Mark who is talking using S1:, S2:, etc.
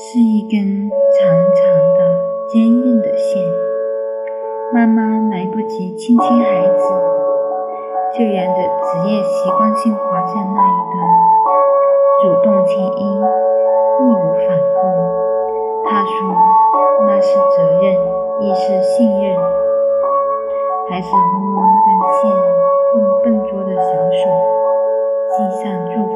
S1: 是一根长长的、坚硬的线。妈妈来不及亲亲孩子，就沿着职业习惯性滑向那一端，主动请缨，义无反顾。她说：“那是责任，亦是信任。”孩子摸摸那根线，用笨拙的小手系上住。